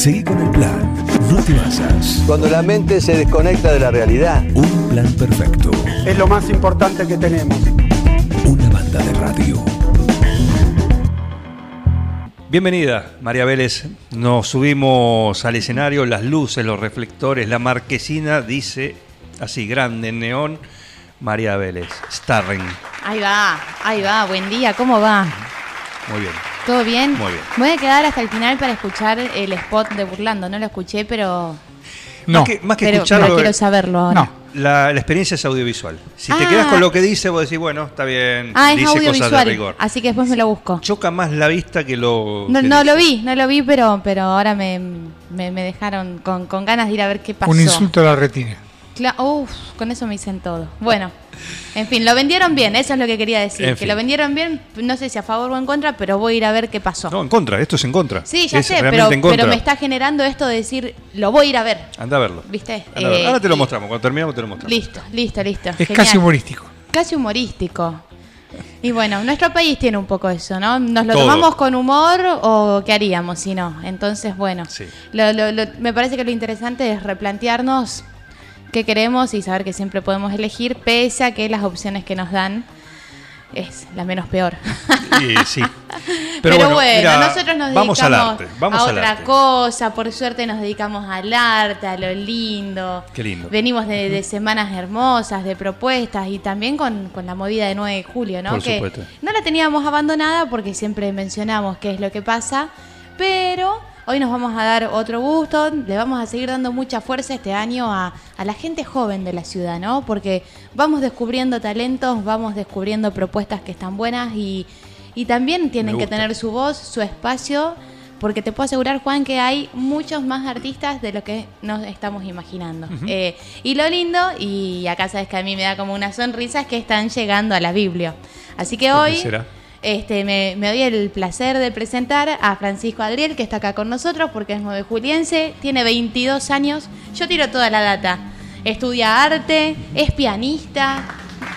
Seguí con el plan. No te basas. Cuando la mente se desconecta de la realidad. Un plan perfecto. Es lo más importante que tenemos. Una banda de radio. Bienvenida, María Vélez. Nos subimos al escenario, las luces, los reflectores, la marquesina dice así grande en neón, María Vélez, Starring. Ahí va, ahí va, buen día, ¿cómo va? Muy bien. ¿Todo bien? Muy bien. Voy a quedar hasta el final para escuchar el spot de Burlando, no lo escuché, pero, Más que, más que pero, escucharlo, pero quiero saberlo ahora. No. la, la experiencia es audiovisual. Si te Ah. quedas con lo que dice, vos decís, bueno, está bien, Ah, es dice cosas de rigor. así que después me lo busco. Choca más la vista que lo. No, que no lo vi, no lo vi, pero, pero ahora me, me, me dejaron con, con ganas de ir a ver qué pasó. Un insulto a la retina. Cla- Uf, con eso me dicen todo. Bueno, en fin, lo vendieron bien, eso es lo que quería decir. En que fin. lo vendieron bien, no sé si a favor o en contra, pero voy a ir a ver qué pasó. No, en contra, esto es en contra. sí, ya Es sé, pero, me está generando esto de decir, lo voy a ir a ver. Anda a verlo. ¿Viste? Anda a verlo. Eh, Ahora te lo y- mostramos, cuando terminamos te lo mostramos. Listo, listo, listo. Es Genial. casi humorístico. Casi humorístico. Y bueno, nuestro país tiene un poco eso, ¿no? ¿Nos lo Todo. tomamos con humor o qué haríamos si no? Entonces, bueno, Sí. lo- lo- lo- me parece que lo interesante es replantearnos qué queremos y saber que siempre podemos elegir, pese a que las opciones que nos dan es la menos peor. Y sí. Pero, bueno, mira, nosotros nos vamos dedicamos al arte. Vamos a otra arte. cosa, por suerte nos dedicamos al arte, a lo lindo. Qué lindo. Venimos de, de semanas hermosas, de propuestas y también con, con la movida de 9 de julio, ¿no? Por que supuesto. no la teníamos abandonada porque siempre mencionamos qué es lo que pasa, pero hoy nos vamos a dar otro gusto, le vamos a seguir dando mucha fuerza este año a, a la gente joven de la ciudad, ¿no? Porque vamos descubriendo talentos, vamos descubriendo propuestas que están buenas y, y también tienen que tener su voz, su espacio, porque te puedo asegurar, Juan, que hay muchos más artistas de lo que nos estamos imaginando. Eh, y lo lindo, y acá sabes que a mí me da como una sonrisa, es que están llegando a la Biblia. Así que ¿Por qué hoy será? Este, me, me doy el placer de presentar a Francisco Adriel, que está acá con nosotros, porque es nueve juliense, tiene 22 años. Yo tiro toda la data. Estudia arte, es pianista.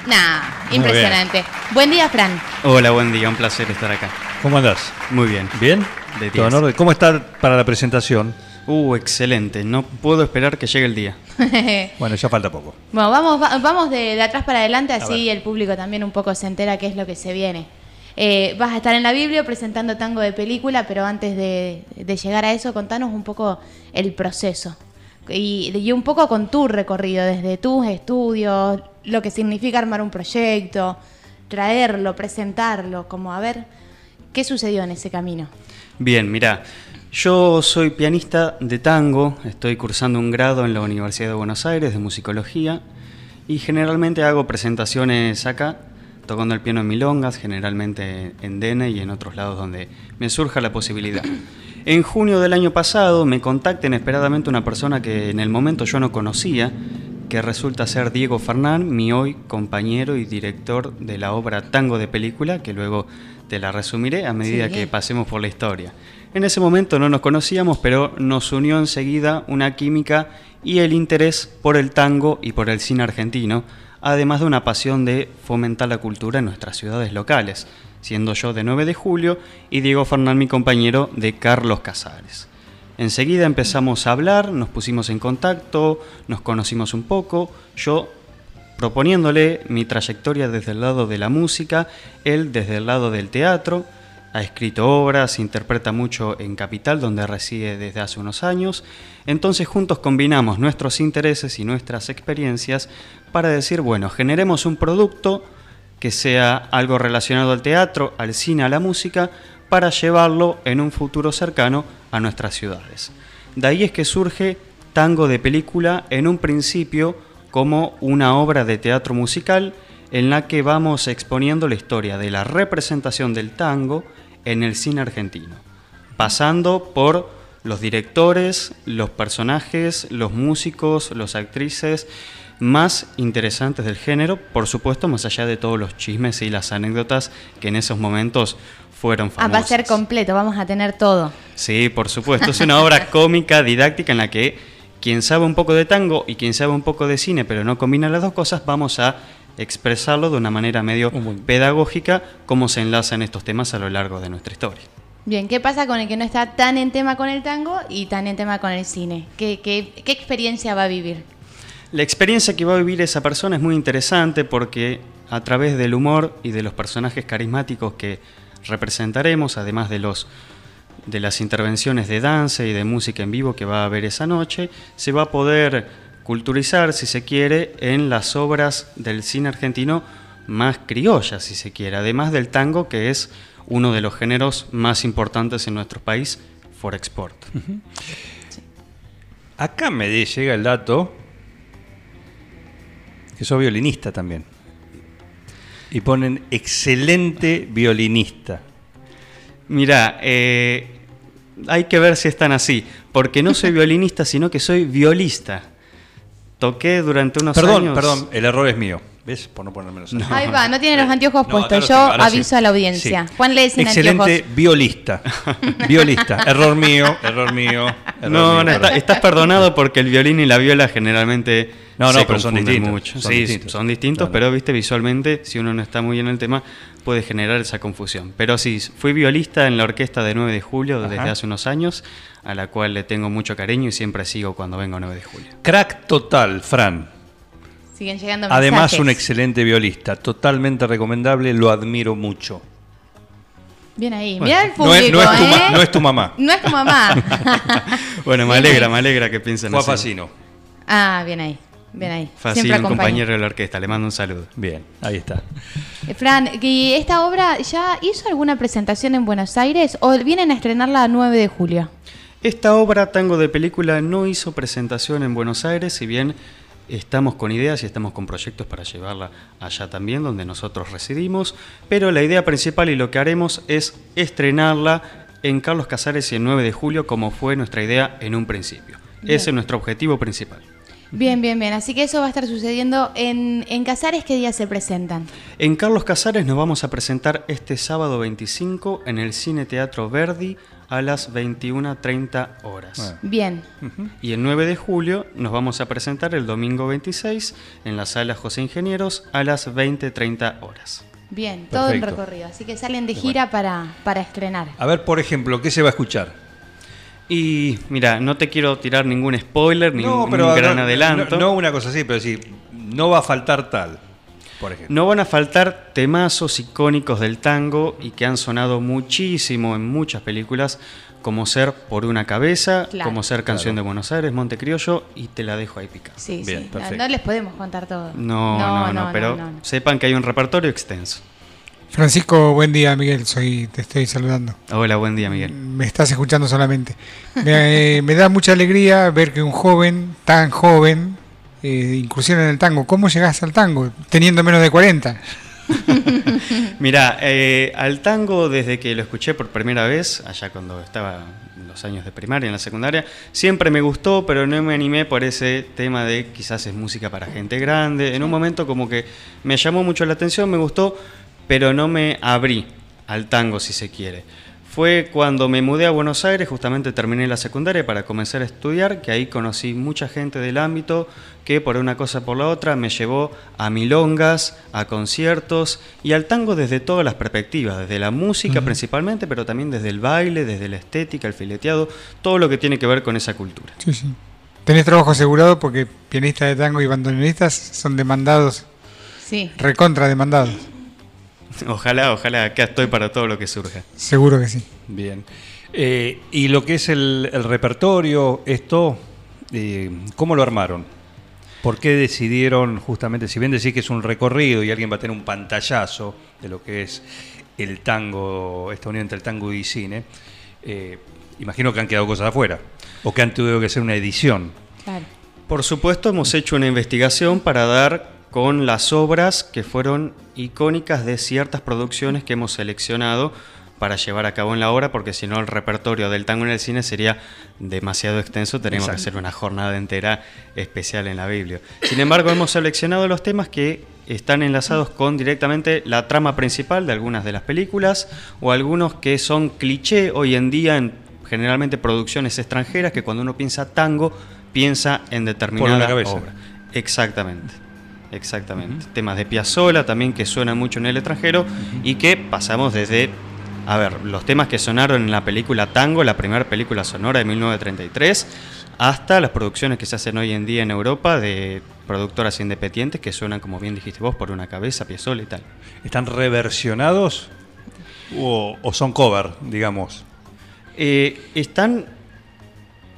Nah, Muy impresionante. Buen día, Fran. Hola, buen día, un placer estar acá. ¿Cómo andás? Muy bien. ¿Bien? De Todo en 10. orden. ¿Cómo está para la presentación? Uh, excelente. No puedo esperar que llegue el día. Bueno, ya falta poco. Bueno, vamos, va- vamos de, de atrás para adelante, así el público también un poco se entera qué es lo que se viene. Eh, vas a estar en la Biblia presentando tango de película, pero antes de, llegar a eso, contanos un poco el proceso. Y, y un poco con tu recorrido, desde tus estudios, lo que significa armar un proyecto, traerlo, presentarlo, como a ver qué sucedió en ese camino. Bien, mira, yo soy pianista de tango, estoy cursando un grado en la Universidad de Buenos Aires de musicología y generalmente hago presentaciones acá, tocando el piano en milongas, generalmente en Dene y en otros lados donde me surja la posibilidad. En junio del año pasado me contacta inesperadamente una persona que en el momento yo no conocía, que resulta ser Diego Fernán, mi hoy compañero y director de la obra Tango de Película, que luego te la resumiré a medida Sí. que pasemos por la historia. En ese momento no nos conocíamos, pero nos unió enseguida una química y el interés por el tango y por el cine argentino, además de una pasión de fomentar la cultura en nuestras ciudades locales, siendo yo de 9 de julio y Diego Fernán mi compañero de Carlos Casares. Enseguida empezamos a hablar, nos pusimos en contacto, nos conocimos un poco, yo proponiéndole mi trayectoria desde el lado de la música, él desde el lado del teatro, ha escrito obras, interpreta mucho en Capital, donde reside desde hace unos años. Entonces juntos combinamos nuestros intereses y nuestras experiencias para decir, bueno, generemos un producto que sea algo relacionado al teatro, al cine, a la música, para llevarlo en un futuro cercano a nuestras ciudades. De ahí es que surge Tango de Película en un principio como una obra de teatro musical en la que vamos exponiendo la historia de la representación del tango en el cine argentino, pasando por los directores, los personajes, los músicos, las actrices más interesantes del género, por supuesto, más allá de todos los chismes y las anécdotas que en esos momentos fueron Ah, famosas. va a ser completo, vamos a tener todo. Sí, por supuesto. Es una obra cómica, didáctica, en la que quien sabe un poco de tango y quien sabe un poco de cine, pero no combina las dos cosas, vamos a expresarlo de una manera medio pedagógica, cómo se enlazan estos temas a lo largo de nuestra historia. Bien, ¿qué pasa con el que no está tan en tema con el tango y tan en tema con el cine? ¿Qué, qué, qué experiencia va a vivir? La experiencia que va a vivir esa persona es muy interesante porque a través del humor y de los personajes carismáticos que representaremos, además de los de las intervenciones de danza y de música en vivo que va a haber esa noche, se va a poder culturizar, si se quiere, en las obras del cine argentino más criollas, si se quiere, además del tango, que es uno de los géneros más importantes en nuestro país for export. Acá me llega el dato que sos violinista también. Y ponen excelente violinista. Mira, eh, hay que ver si están así, porque no soy violinista, sino que soy violista. Toqué durante unos perdón, años. Perdón, el error es mío. ¿Ves? Por no ponerme los No. Ahí va, no tiene los anteojos No, puestos. Yo tengo, ahora sí. aviso a la audiencia. Sí. Juan lee sin Excelente anteojos. violista. violista. Error mío, error mío. error No, mío, no, está- estás perdonado porque el violín y la viola generalmente No, no, se pero son distintos, mucho. son sí, distintos. son distintos, Claro. pero viste visualmente, si uno no está muy en el tema, puede generar esa confusión. Pero sí, fui violista en la orquesta de 9 de julio desde hace unos años, a la cual le tengo mucho cariño y siempre sigo cuando vengo a 9 de julio. Crack total, Fran. Siguen llegando Además, mensajes. un excelente violista. Totalmente recomendable, lo admiro mucho. Bien ahí. Bueno, Mira el no es- público, no es tu ma- ¿eh? no es tu mamá. No es tu mamá. Bueno, me alegra, me alegra que piensen Fue así. Ah, bien ahí. Bien ahí. Siempre un compañero de la orquesta, le mando un saludo. Bien, ahí está. Eh, Fran, ¿y esta obra ya hizo alguna presentación en Buenos Aires o vienen a estrenarla a 9 de julio? Esta obra, Tango de Película, no hizo presentación en Buenos Aires, si bien estamos con ideas y estamos con proyectos para llevarla allá también, donde nosotros residimos, pero la idea principal y lo que haremos es estrenarla en Carlos Casares y el 9 de julio, como fue nuestra idea en un principio. Bien. Ese es nuestro objetivo principal. Bien, bien, bien. Así que eso va a estar sucediendo en, en Casares. ¿Qué días se presentan? En Carlos Casares nos vamos a presentar este sábado 25 en el Cine Teatro Verdi a las 21.30 horas. Bien. Y el 9 de julio nos vamos a presentar el domingo 26 en la sala José Ingenieros a las 20.30 horas. Bien, todo en Perfecto. recorrido. Así que salen de gira para, para estrenar. A ver, por ejemplo, ¿qué se va a escuchar? Y mira, no te quiero tirar ningún spoiler ni un pero gran no, adelanto. No, no una cosa así, pero sí, no va a faltar tal, por ejemplo. No van a faltar temazos icónicos del tango y que han sonado muchísimo en muchas películas, como ser Por una cabeza, Claro. como ser Canción de Buenos Aires, Monte Criollo, y te la dejo ahí picada. Sí, Bien, sí. No, perfecto. no les podemos contar todo. No, no, no, pero no, no. sepan que hay un repertorio extenso. Francisco, buen día, Miguel. Soy, te estoy saludando. Hola, buen día, Miguel. Me estás escuchando solamente. Me, eh, me da mucha alegría ver que un joven, tan joven, eh, incursiona en el tango. ¿Cómo llegaste al tango? Teniendo menos de 40. Mira, eh, al tango desde que lo escuché por primera vez, allá cuando estaba en los años de primaria, en la secundaria, siempre me gustó, pero no me animé por ese tema de quizás es música para gente grande. En un momento como que me llamó mucho la atención, me gustó, pero no me abrí al tango si se quiere. Fue cuando me mudé a Buenos Aires, justamente terminé la secundaria para comenzar a estudiar, que ahí conocí mucha gente del ámbito que por una cosa por la otra me llevó a milongas, a conciertos y al tango desde todas las perspectivas, desde la música principalmente, pero también desde el baile, desde la estética, el fileteado, todo lo que tiene que ver con esa cultura. Sí, sí. Tenés trabajo asegurado porque pianistas de tango y bandoneonistas son demandados, Sí. recontra demandados. Ojalá, ojalá, acá estoy para todo lo que surja. Seguro que sí. Bien. Eh, y lo que es el, el repertorio, esto, eh, ¿cómo lo armaron? ¿Por qué decidieron justamente, si bien decís que es un recorrido y alguien va a tener un pantallazo de lo que es el tango, esta unión entre el tango y cine, eh, imagino que han quedado cosas afuera o que han tenido que hacer una edición. Claro. Por supuesto, hemos hecho una investigación para dar con las obras que fueron icónicas de ciertas producciones que hemos seleccionado para llevar a cabo en la obra, porque si no el repertorio del tango en el cine sería demasiado extenso, tenemos que hacer una jornada entera especial en la Biblia. Sin embargo, hemos seleccionado los temas que están enlazados con directamente la trama principal de algunas de las películas o algunos que son cliché hoy en día en generalmente producciones extranjeras que cuando uno piensa tango piensa en determinada obra. Exactamente. Exactamente. Temas de Piazzolla también que suenan mucho en el extranjero y que pasamos desde a ver, los temas que sonaron en la película Tango, la primera película sonora de 1933, hasta las producciones que se hacen hoy en día en Europa de productoras independientes que suenan, como bien dijiste vos, por una cabeza, Piazzolla y tal. ¿Están reversionados o, o son cover, digamos? Eh, están,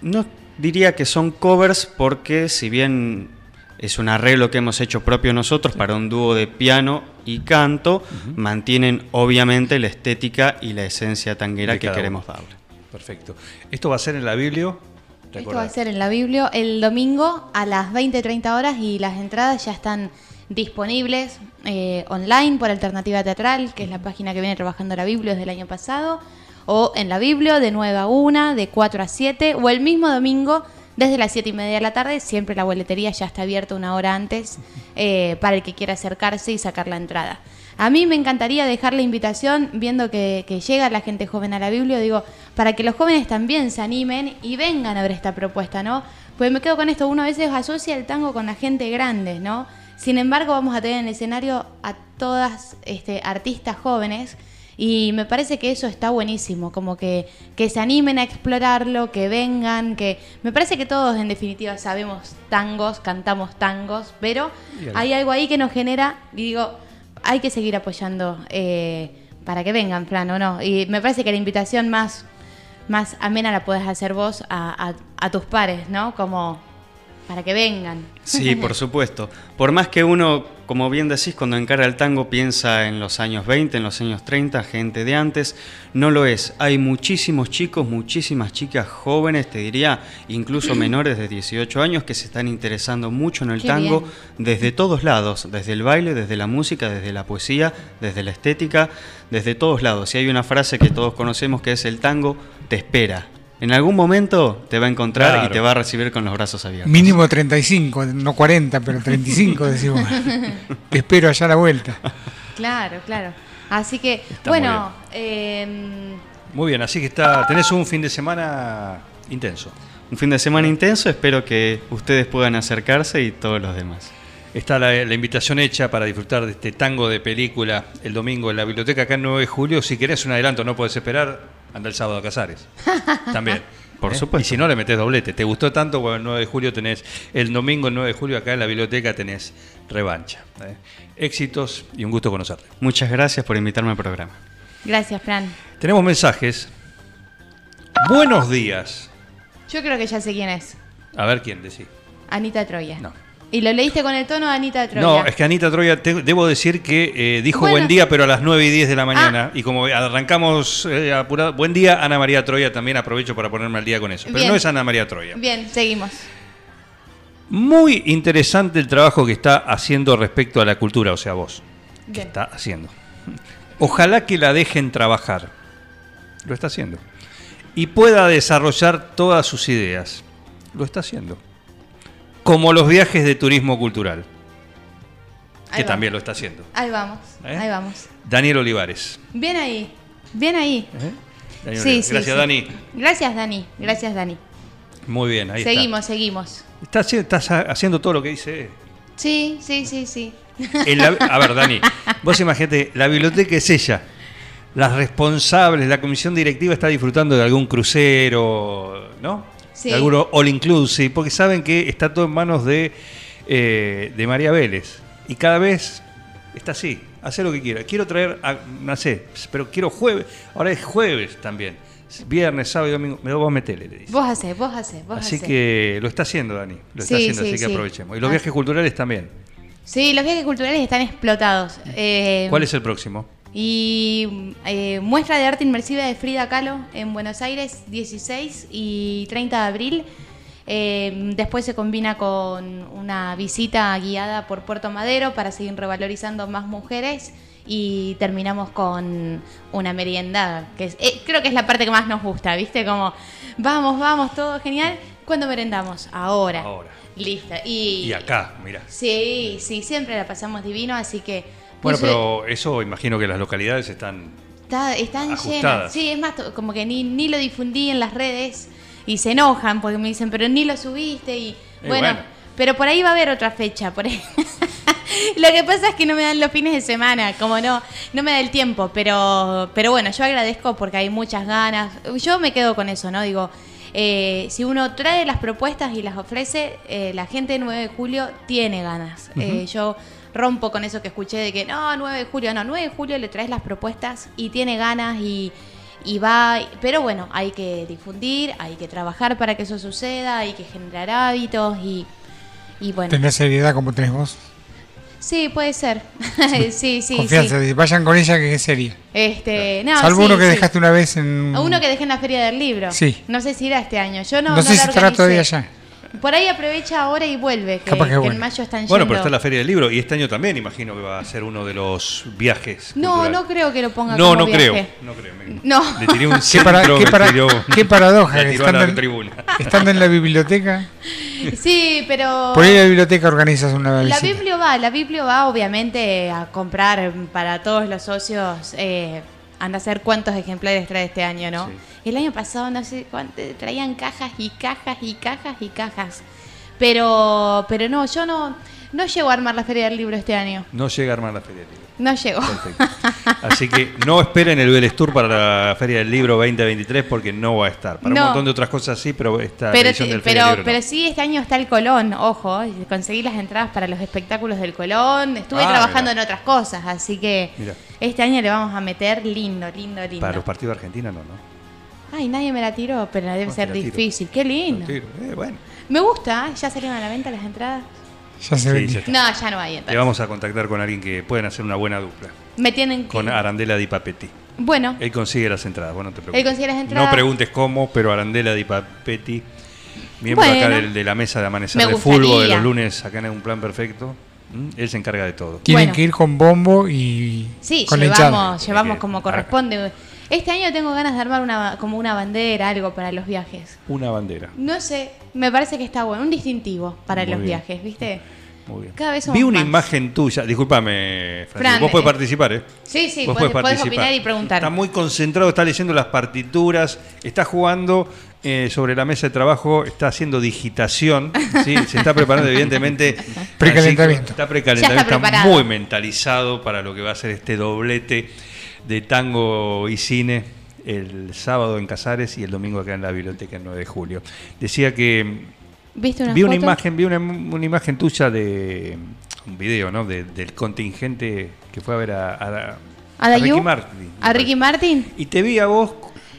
no diría que son covers porque si bien es un arreglo que hemos hecho propio nosotros para un dúo de piano y canto, mantienen obviamente la estética y la esencia tanguera De que queremos uno. darle. Perfecto. ¿Esto va a ser en la Biblia? Esto va a ser en la Biblia el domingo a las 20-30 horas y las entradas ya están disponibles eh, online por Alternativa Teatral, que es la página que viene trabajando la Biblia desde el año pasado, o en la Biblia de 9 a 1, de 4 a 7, o el mismo domingo desde las 7 y media de la tarde. Siempre la boletería ya está abierta una hora antes eh, para el que quiera acercarse y sacar la entrada. A mí me encantaría dejar la invitación, viendo que, que llega la gente joven a la Biblia, digo, para que los jóvenes también se animen y vengan a ver esta propuesta, ¿no? Pues me quedo con esto, uno a veces asocia el tango con la gente grande, ¿no? Sin embargo, vamos a tener en el escenario a todas este, artistas jóvenes y me parece que eso está buenísimo, como que, que se animen a explorarlo, que vengan, que me parece que todos en definitiva sabemos tangos, cantamos tangos, pero Bien. hay algo ahí que nos genera, y digo, hay que seguir apoyando eh, para que vengan, Fran, ¿o no? Y me parece que la invitación más, más amena la puedes hacer vos a, a- a tus pares, ¿no? Como para que vengan. Sí, por supuesto. Por más que uno, como bien decís, cuando encara el tango piensa en los años 20, en los años 30, gente de antes, no lo es. Hay muchísimos chicos, muchísimas chicas jóvenes, te diría, incluso menores de 18 años, que se están interesando mucho en el Qué tango bien. desde todos lados, desde el baile, desde la música, desde la poesía, desde la estética, desde todos lados. Y hay una frase que todos conocemos que es el tango te espera. En algún momento te va a encontrar Claro. y te va a recibir con los brazos abiertos. Mínimo 35, no 40, pero 35 decimos. Te espero allá a la vuelta. Claro, claro. Así que, Está bueno, em, Muy bien, así que está, tenés un fin de semana intenso. Un fin de semana intenso, espero que ustedes puedan acercarse y todos los demás. Está la, la invitación hecha para disfrutar de este tango de película el domingo en la biblioteca acá en 9 de julio. Si querés un adelanto, no puedes esperar, anda el sábado a Casares. También. Por ¿eh? supuesto. Y si no, le metés doblete. ¿Te gustó tanto? Bueno, el 9 de julio tenés, el domingo el 9 de julio acá en la biblioteca tenés revancha. ¿eh? Éxitos y un gusto conocerte. Muchas gracias por invitarme al programa. gracias, Fran. Tenemos mensajes. Buenos días. Yo creo que ya sé quién es. A ver quién decís. Anita Troya. No. Y lo leíste con el tono de Anita Troya. No, es que Anita Troya, te- debo decir que eh, dijo Bueno. Ah. buen día, pero a las 9 y 10 de la mañana. Y como arrancamos eh, apurado, buen día, Ana María Troya, también aprovecho para ponerme al día con eso. Pero Bien. no es Ana María Troya. Bien, seguimos. Muy interesante el trabajo que está haciendo respecto a la cultura, o sea, vos. Que Bien. está haciendo. Ojalá que la dejen trabajar. Lo está haciendo. Y pueda desarrollar todas sus ideas. Lo está haciendo. Como los viajes de turismo cultural, Ahí que vamos. también lo está haciendo. Ahí vamos, ¿Eh? ahí vamos. Daniel Olivares. Bien ahí, bien ahí. Daniel Sí, Gracias, sí. Dani. Gracias, Dani. Gracias, Dani. Muy bien, ahí seguimos, seguimos. está. Estás, estás ha- haciendo todo lo que dice. Sí, sí, sí, sí. La- a ver, Dani, vos imagínate, la biblioteca es ella. Las responsables, la comisión directiva está disfrutando de algún crucero, ¿no? Sí. De algún all inclusive, porque saben que está todo en manos de, eh, de María Vélez. Y cada vez está así, hace lo que quiera. Quiero traer, a- no sé, pero quiero jueves, ahora es jueves también. Viernes, sábado y domingo, me vos metele, le dice. Vos hacés, vos hacés, vos Así hacés. que lo está haciendo, Dani. Lo está Sí, haciendo, sí, así que aprovechemos. Y los Ah. viajes culturales también. Sí, los viajes culturales están explotados. Eh, ¿Cuál es el próximo? Y eh, muestra de arte inmersiva de Frida Kahlo en Buenos Aires, 16 y 30 de abril. Eh, después se combina con una visita guiada por Puerto Madero para seguir revalorizando más mujeres. Y terminamos con una merienda, que es- eh, creo que es la parte que más nos gusta, ¿viste? Como, vamos, vamos, todo genial. ¿Cuándo merendamos? Ahora. Ahora. Listo. Y, Y acá, mira. Sí, sí, siempre la pasamos divino, así que... Bueno, pero eso imagino que las localidades están. Está, están Ajustadas. llenas. Sí, es más, como que ni, ni lo difundí en las redes y se enojan porque me dicen, pero ni lo subiste y bueno, bueno. pero por ahí va a haber otra fecha, por ahí. Lo que pasa es que no me dan los fines de semana, como no, no me da el tiempo, pero, pero bueno, yo agradezco porque hay muchas ganas. Yo me quedo con eso, ¿no? Digo, eh, si uno trae las propuestas y las ofrece, eh, la gente de 9 de julio tiene ganas. Eh, yo rompo con eso que escuché de que no, 9 de julio, no, 9 de julio le traes las propuestas y tiene ganas y, y va, pero bueno, hay que difundir, hay que trabajar para que eso suceda, hay que generar hábitos y, y bueno. Tener seriedad como tenés vos. Sí, puede ser. sí, sí, Confianza, sí. vayan con ella que es seria. Este, no, Salvo sí, uno que sí. dejaste una vez en... Uno que dejé en la feria del libro. Sí. No sé si irá este año. Yo no, No, no sé la si estará todavía allá. Por ahí aprovecha ahora y vuelve, que, Capaz que que vuelve. en mayo están yendo. Bueno, pero está la Feria del Libro y este año también imagino que va a ser uno de los viajes. No, culturales. no creo que lo ponga No, como no viaje. creo. No creo. me- No. Le tiré un Qué, para- centro, qué me para- tiró- qué paradoja, tiró a estando, la en, tribuna. estando en la biblioteca, Sí, pero... por ahí la biblioteca organizas una La visita. Biblio va, la Biblio va obviamente a comprar para todos los socios, eh, anda a ser cuántos ejemplares trae este año, ¿no? Sí. El año pasado no sé cuánto, traían cajas y cajas y cajas y cajas. Pero, pero no, yo no, no llego a armar la feria del libro este año. No llega a armar la Feria del Libro. No llego. Perfecto. Así que no esperen el Vélez Tour para la Feria del Libro 2023 porque no va a estar. Para No. un montón de otras cosas sí, pero esta Pero, edición del Feria pero, del Libro pero no. sí, este año está el Colón, ojo, conseguí las entradas para los espectáculos del Colón, estuve Ah, trabajando mirá. en otras cosas, así que Mirá. este año le vamos a meter lindo, lindo, lindo. Para los partidos de Argentina no, ¿no? Ay, nadie me la tiró, pero debe ser difícil. Qué lindo. Eh, bueno, Me gusta, ¿ya salieron a la venta las entradas? Ya se Sí, ve. ya está. No, ya no hay le entradas. vamos a contactar con alguien que pueden hacer una buena dupla. Me tienen que... Con Arandela Di Papetti. Bueno, Él consigue las entradas, bueno, no te preocupes. Él consigue las entradas. No preguntes cómo, pero Arandela Di Papetti, miembro acá Bueno. del- de, la mesa de Amanecer Me de Fútbol de los lunes acá en Un Plan Perfecto, él se encarga de todo. Tienen Bueno. que ir con bombo y sí, con llevamos, llevamos como marcar. corresponde. Este año tengo ganas de armar una, como una bandera, algo para los viajes. Una bandera. No sé, me parece que está bueno, un distintivo para Muy los bien. viajes, ¿viste? Muy bien. Cada vez Vi una más. imagen tuya, discúlpame, Fran, vos podés eh, participar, ¿eh? Sí, sí, Vos podés, opinar y preguntar. Está muy concentrado, está leyendo las partituras, está jugando eh, sobre la mesa de trabajo, está haciendo digitación, ¿sí? se está preparando evidentemente. Precalentamiento. Está precalentamiento, Ya está muy mentalizado para lo que va a ser este doblete de tango y cine el sábado en Casares y el domingo acá en la biblioteca el 9 de julio. Decía que ¿Viste una vi una imagen, vi una, una imagen tuya de un video, ¿no? De- del contingente que fue a ver a, a- ¿A? Ricky Martin. ¿A Ricky Martin? Y te vi a vos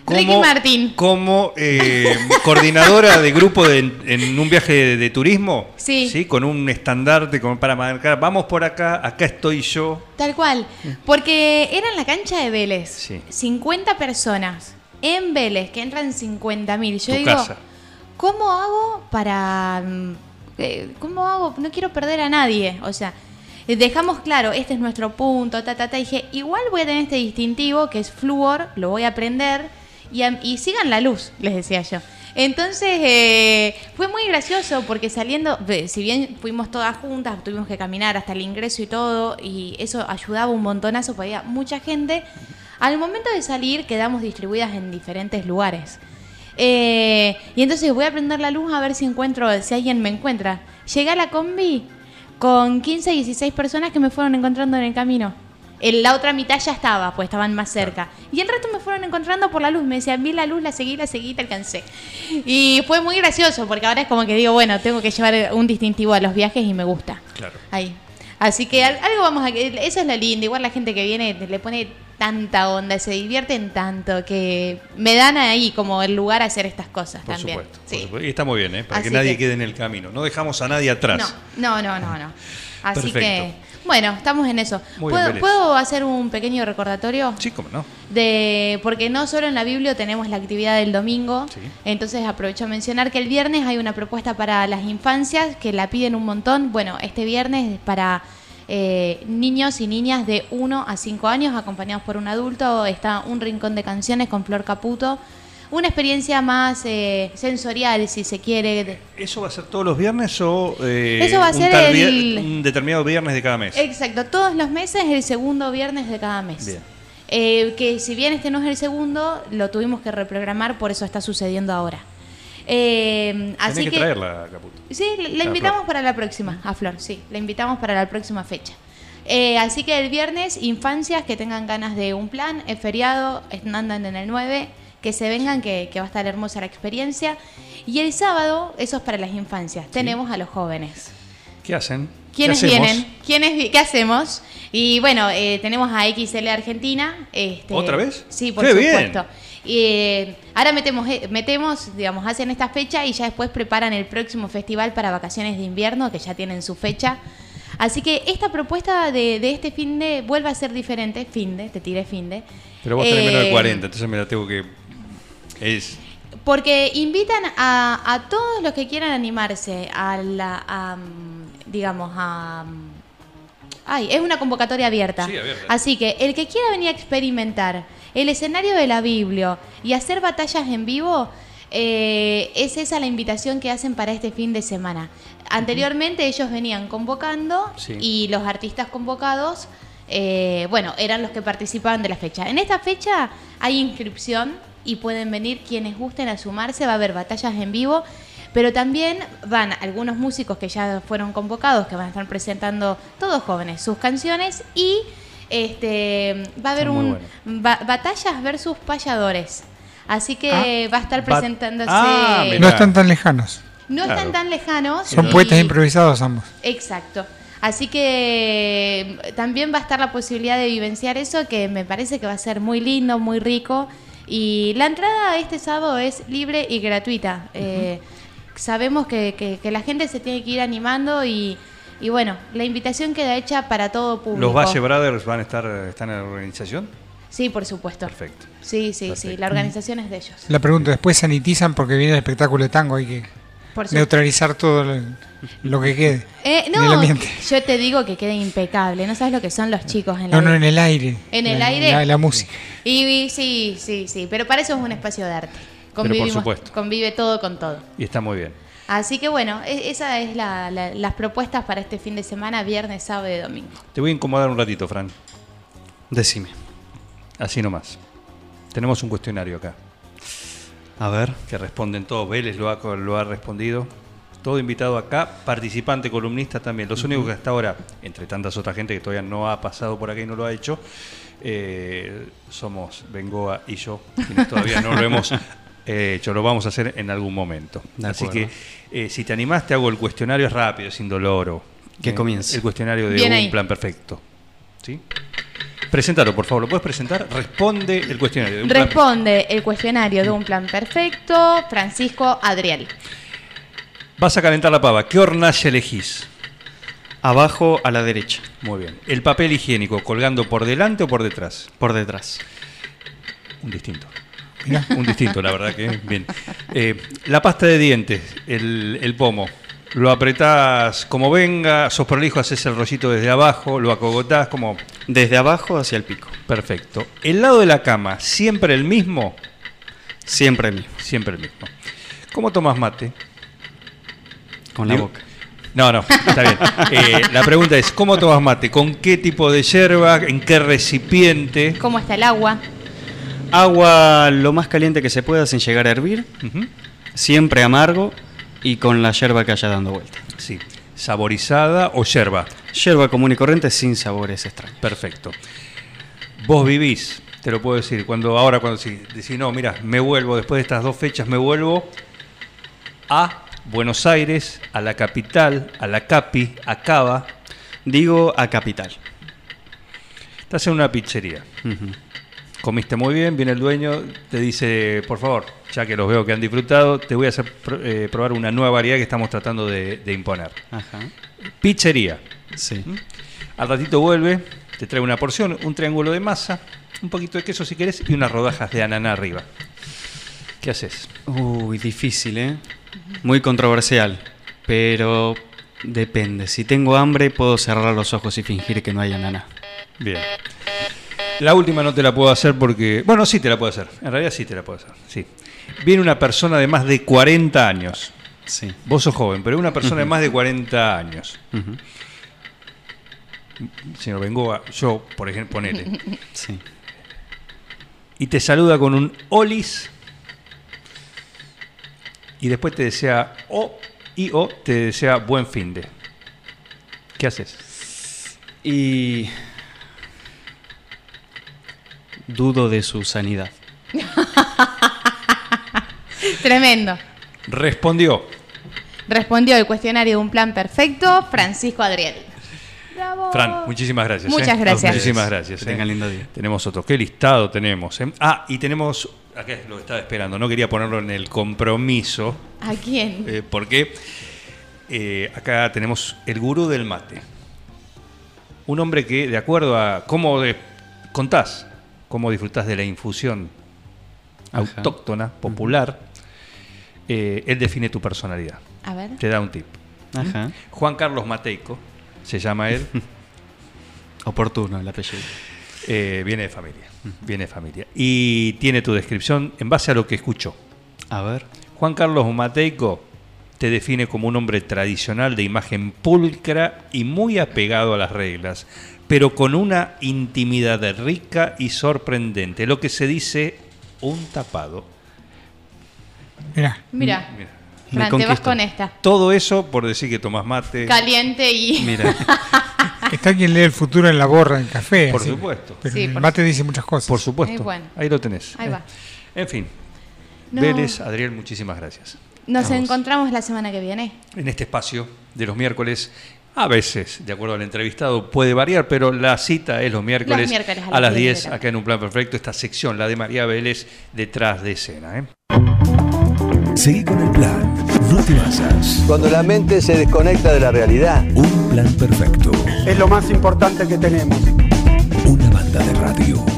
como, Ricky Martin. como eh, coordinadora de grupo de- en un viaje de, de turismo. Sí. Con un estandarte como para marcar, vamos por acá, acá estoy yo. Tal cual. Porque era en la cancha de Vélez. Sí. 50 personas en Vélez, que entran 50.000. Yo Tu digo, casa. ¿cómo hago para... mm, eh, ¿Cómo hago? No quiero perder a nadie. O sea, eh, dejamos claro, este es nuestro punto, ta, ta, ta. Y dije, igual voy a tener este distintivo, que es flúor, lo voy a aprender. Y, sigan la luz, les decía yo. Entonces eh, fue muy gracioso porque saliendo, si bien fuimos todas juntas, tuvimos que caminar hasta el ingreso y todo, y eso ayudaba un montonazo, porque había mucha gente. Al momento de salir quedamos distribuidas en diferentes lugares. Eh, y entonces voy a prender la luz a ver si encuentro, si alguien me encuentra. Llegué a la combi con 15, 16 personas que me fueron encontrando en el camino. En la otra mitad ya estaba, pues estaban más cerca. Y el resto me fueron encontrando por la luz. Me decían, vi la luz, la seguí, la seguí, te alcancé. Y fue muy gracioso, porque ahora es como que digo, bueno, tengo que llevar un distintivo a los viajes y me gusta. Claro. Ahí. Así que al- algo vamos a... Eso es lo lindo. Igual la gente que viene le pone tanta onda, se divierten tanto, que me dan ahí como el lugar a hacer estas cosas Por también. supuesto, por Sí. supuesto. Y está muy bien, ¿eh? Para Así que nadie que- quede en el camino. No dejamos a nadie atrás. No, no, no, no. no. Así Perfecto. que, bueno, estamos en eso. Muy bien, ¿Puedo, Vélez. ¿Puedo hacer un pequeño recordatorio? Sí, cómo no. de porque no solo en la Biblia tenemos la actividad del domingo, Sí. entonces aprovecho a mencionar que el viernes hay una propuesta para las infancias que la piden un montón. Bueno, este viernes es para eh, niños y niñas de 1 a 5 años acompañados por un adulto. Está un rincón de canciones con Flor Caputo. Una experiencia más eh, sensorial, si se quiere. de- ¿Eso va a ser todos los viernes o eh, Eso va a un, ser el- un determinado viernes de cada mes? Exacto, todos los meses el segundo viernes de cada mes. Bien. Eh, que si bien este no es el segundo, lo tuvimos que reprogramar, por eso está sucediendo ahora. Eh, así que, que traerla, Caputo. Sí, la Ah, invitamos Flor. para la próxima, a Flor, sí, la invitamos para la próxima fecha. Eh, así que el viernes, infancias que tengan ganas de un plan, es feriado, andan en el 9, que se vengan, que, que va a estar hermosa la experiencia. Y el sábado, eso es para las infancias, tenemos a los jóvenes. ¿Qué hacen? ¿Quiénes vienen? ¿Quiénes ¿Qué hacemos? Y bueno, eh, tenemos a XL Argentina. Este, ¿Otra vez? Sí, por ¡Qué bien! supuesto. Y, eh, ahora metemos, eh, metemos, digamos, hacen esta fecha y ya después preparan el próximo festival para vacaciones de invierno, que ya tienen su fecha. Así que esta propuesta de, de este fin de vuelve a ser diferente. Fin de, te tiré fin de. Pero vos tenés menos de Eh, 40, entonces me la tengo que... Es... porque invitan a, a todos los que quieran animarse a la, a, digamos, a... Ay, es una convocatoria abierta. Sí, abierta. Así que el que quiera venir a experimentar el escenario de la Biblia y hacer batallas en vivo, eh, es esa la invitación que hacen para este fin de semana. Anteriormente ellos venían convocando Sí. y los artistas convocados, eh, bueno, eran los que participaban de la fecha. En esta fecha hay inscripción y pueden venir quienes gusten a sumarse, va a haber batallas en vivo, pero también van algunos músicos que ya fueron convocados, que van a estar presentando, todos jóvenes, sus canciones y este va a haber Son un ba- batallas versus payadores. Así que va a estar presentándose... Ah. No están tan lejanos. no Claro. están tan lejanos. Son y- poetas improvisados ambos. Exacto. Así que eh, también va a estar la posibilidad de vivenciar eso, que me parece que va a ser muy lindo, muy rico. Y la entrada este sábado es libre y gratuita. Eh, sabemos que, que- que la gente se tiene que ir animando y, y bueno, la invitación queda hecha para todo público. ¿Los Valle Brothers van a estar están en la organización? Sí, por supuesto. Perfecto. Sí, sí, sí. La organización es de ellos. La pregunta, después sanitizan porque viene el espectáculo de tango, hay que Por neutralizar todo lo, lo que quede. Eh, en el no, ambiente. yo te digo que quede impecable. No sabes lo que son los chicos en la No, no, en el aire. ¿En el La- aire? La, la música. Y, y sí, sí, sí, pero para eso es un espacio de arte. Convivimos- supuesto. Convive todo con todo. Y está muy bien. Así que bueno, e- esa es la, la- las propuestas para este fin de semana, viernes, sábado y domingo. Te voy a incomodar un ratito, Fran. Decime. Así nomás. Tenemos un cuestionario acá. A ver. que responden todos. Vélez lo ha, lo ha respondido. Todo invitado acá, participante, columnista también. Los únicos que hasta ahora, entre tantas otras gente que todavía no ha pasado por aquí y no lo ha hecho, eh, somos Bengoa y yo, quienes todavía no lo hemos eh, hecho. Lo vamos a hacer en algún momento. De Así acuerdo. que, eh, si te animás, te hago el cuestionario, es rápido, sin dolor. o- Que eh, comience. El cuestionario de Bien un ahí. plan perfecto. ¿Sí? Preséntalo, por favor. ¿Lo puedes presentar? Responde el cuestionario de un plan Responde el cuestionario de un plan perfecto, Francisco Adriel. Vas a calentar la pava. ¿Qué hornalla elegís? Abajo a la derecha, Muy bien. ¿El papel higiénico colgando por delante o por detrás? por detrás. Un distinto. Mirá. Un distinto, la verdad que bien. Eh, la pasta de dientes, el, el pomo. Lo apretás como venga, sos prolijo, haces el rollito desde abajo, lo acogotás como... Desde abajo hacia el pico. Perfecto. ¿El lado de la cama, siempre el mismo? Siempre el mismo. Siempre el mismo. ¿Cómo tomas mate? Con la Digo- boca. No, no, está bien. Eh, la pregunta es, ¿cómo tomas mate? ¿Con qué tipo de yerba? ¿En qué recipiente? ¿Cómo está el agua? Agua lo más caliente que se pueda sin llegar a hervir. Siempre amargo y con la yerba que haya dando vuelta. Sí. ¿Saborizada o yerba? Yerba común y corriente sin sabores extraños. Perfecto. Vos vivís, te lo puedo decir, cuando ahora cuando si decís, no, mira, me vuelvo, después de estas dos fechas me vuelvo a Buenos Aires, a la capital, a la Capi, a Cava. Digo a capital. Estás en una pizzería. Comiste muy bien, viene el dueño, te dice, por favor, ya que los veo que han disfrutado, te voy a hacer eh, probar una nueva variedad que estamos tratando de, de imponer. Ajá. Pizzería. Sí. Al ratito vuelve, te trae una porción, un triángulo de masa, un poquito de queso si querés y unas rodajas de ananá arriba. ¿Qué haces? Uy, difícil, ¿eh? Muy controversial. Pero depende. Si tengo hambre, puedo cerrar los ojos y fingir que no hay ananá. Bien. La última no te la puedo hacer porque. Bueno, sí te la puedo hacer. En realidad sí te la puedo hacer. Sí. Viene una persona de más de 40 años. Sí. Vos sos joven, pero una persona de más de 40 años. Ujú. Señor Bengoa, yo, por ejemplo, ponele. Sí. Y te saluda con un olis y después te desea o y o te desea buen fin de. ¿Qué haces? Y dudo de su sanidad. Tremendo. Respondió. Respondió el cuestionario de un plan perfecto Francisco Adriel. Bravo. Fran, muchísimas gracias. Muchas ¿eh? gracias. Muchísimas gracias. Que ¿eh? tengan lindo día. Tenemos otro. ¿Qué listado tenemos? eh? Ah, y tenemos. Acá es lo que estaba esperando. No quería ponerlo en el compromiso. ¿A quién? eh, porque eh, acá tenemos el gurú del mate. Un hombre que, de acuerdo a cómo de- contás, cómo disfrutás de la infusión Ajá. autóctona, popular, eh, él define tu personalidad. A ver. Te da un tip. Ajá. Juan Carlos Mateico, se llama él. Oportuno el apellido. Eh, viene de familia, viene de familia. Y tiene tu descripción en base a lo que escuchó. A ver. Juan Carlos Mateico te define como un hombre tradicional de imagen pulcra y muy apegado a las reglas, pero con una intimidad rica y sorprendente, lo que se dice un tapado. Mirá, Mira, Mira. Me Fran, te vas con esta. Todo eso por decir que tomás mate. Caliente y. Mira, está quien lee el futuro en la borra del café. Por así. supuesto. Pero Sí, el por mate dice muchas cosas. Por supuesto. Bueno. Ahí lo tenés. Ahí va. En fin. No. Vélez, Adriel, muchísimas gracias. Nos encontramos la semana que viene. en este espacio de los miércoles. A veces, de acuerdo al entrevistado, puede variar, pero la cita es los miércoles, Los miércoles a, las 10, de la acá en Un Plan Perfecto, esta sección, la de María Vélez, detrás de escena. ¿eh? Seguí con el plan. No te basas. Cuando la mente se desconecta de la realidad. Un plan perfecto. es lo más importante que tenemos. Una banda de radio.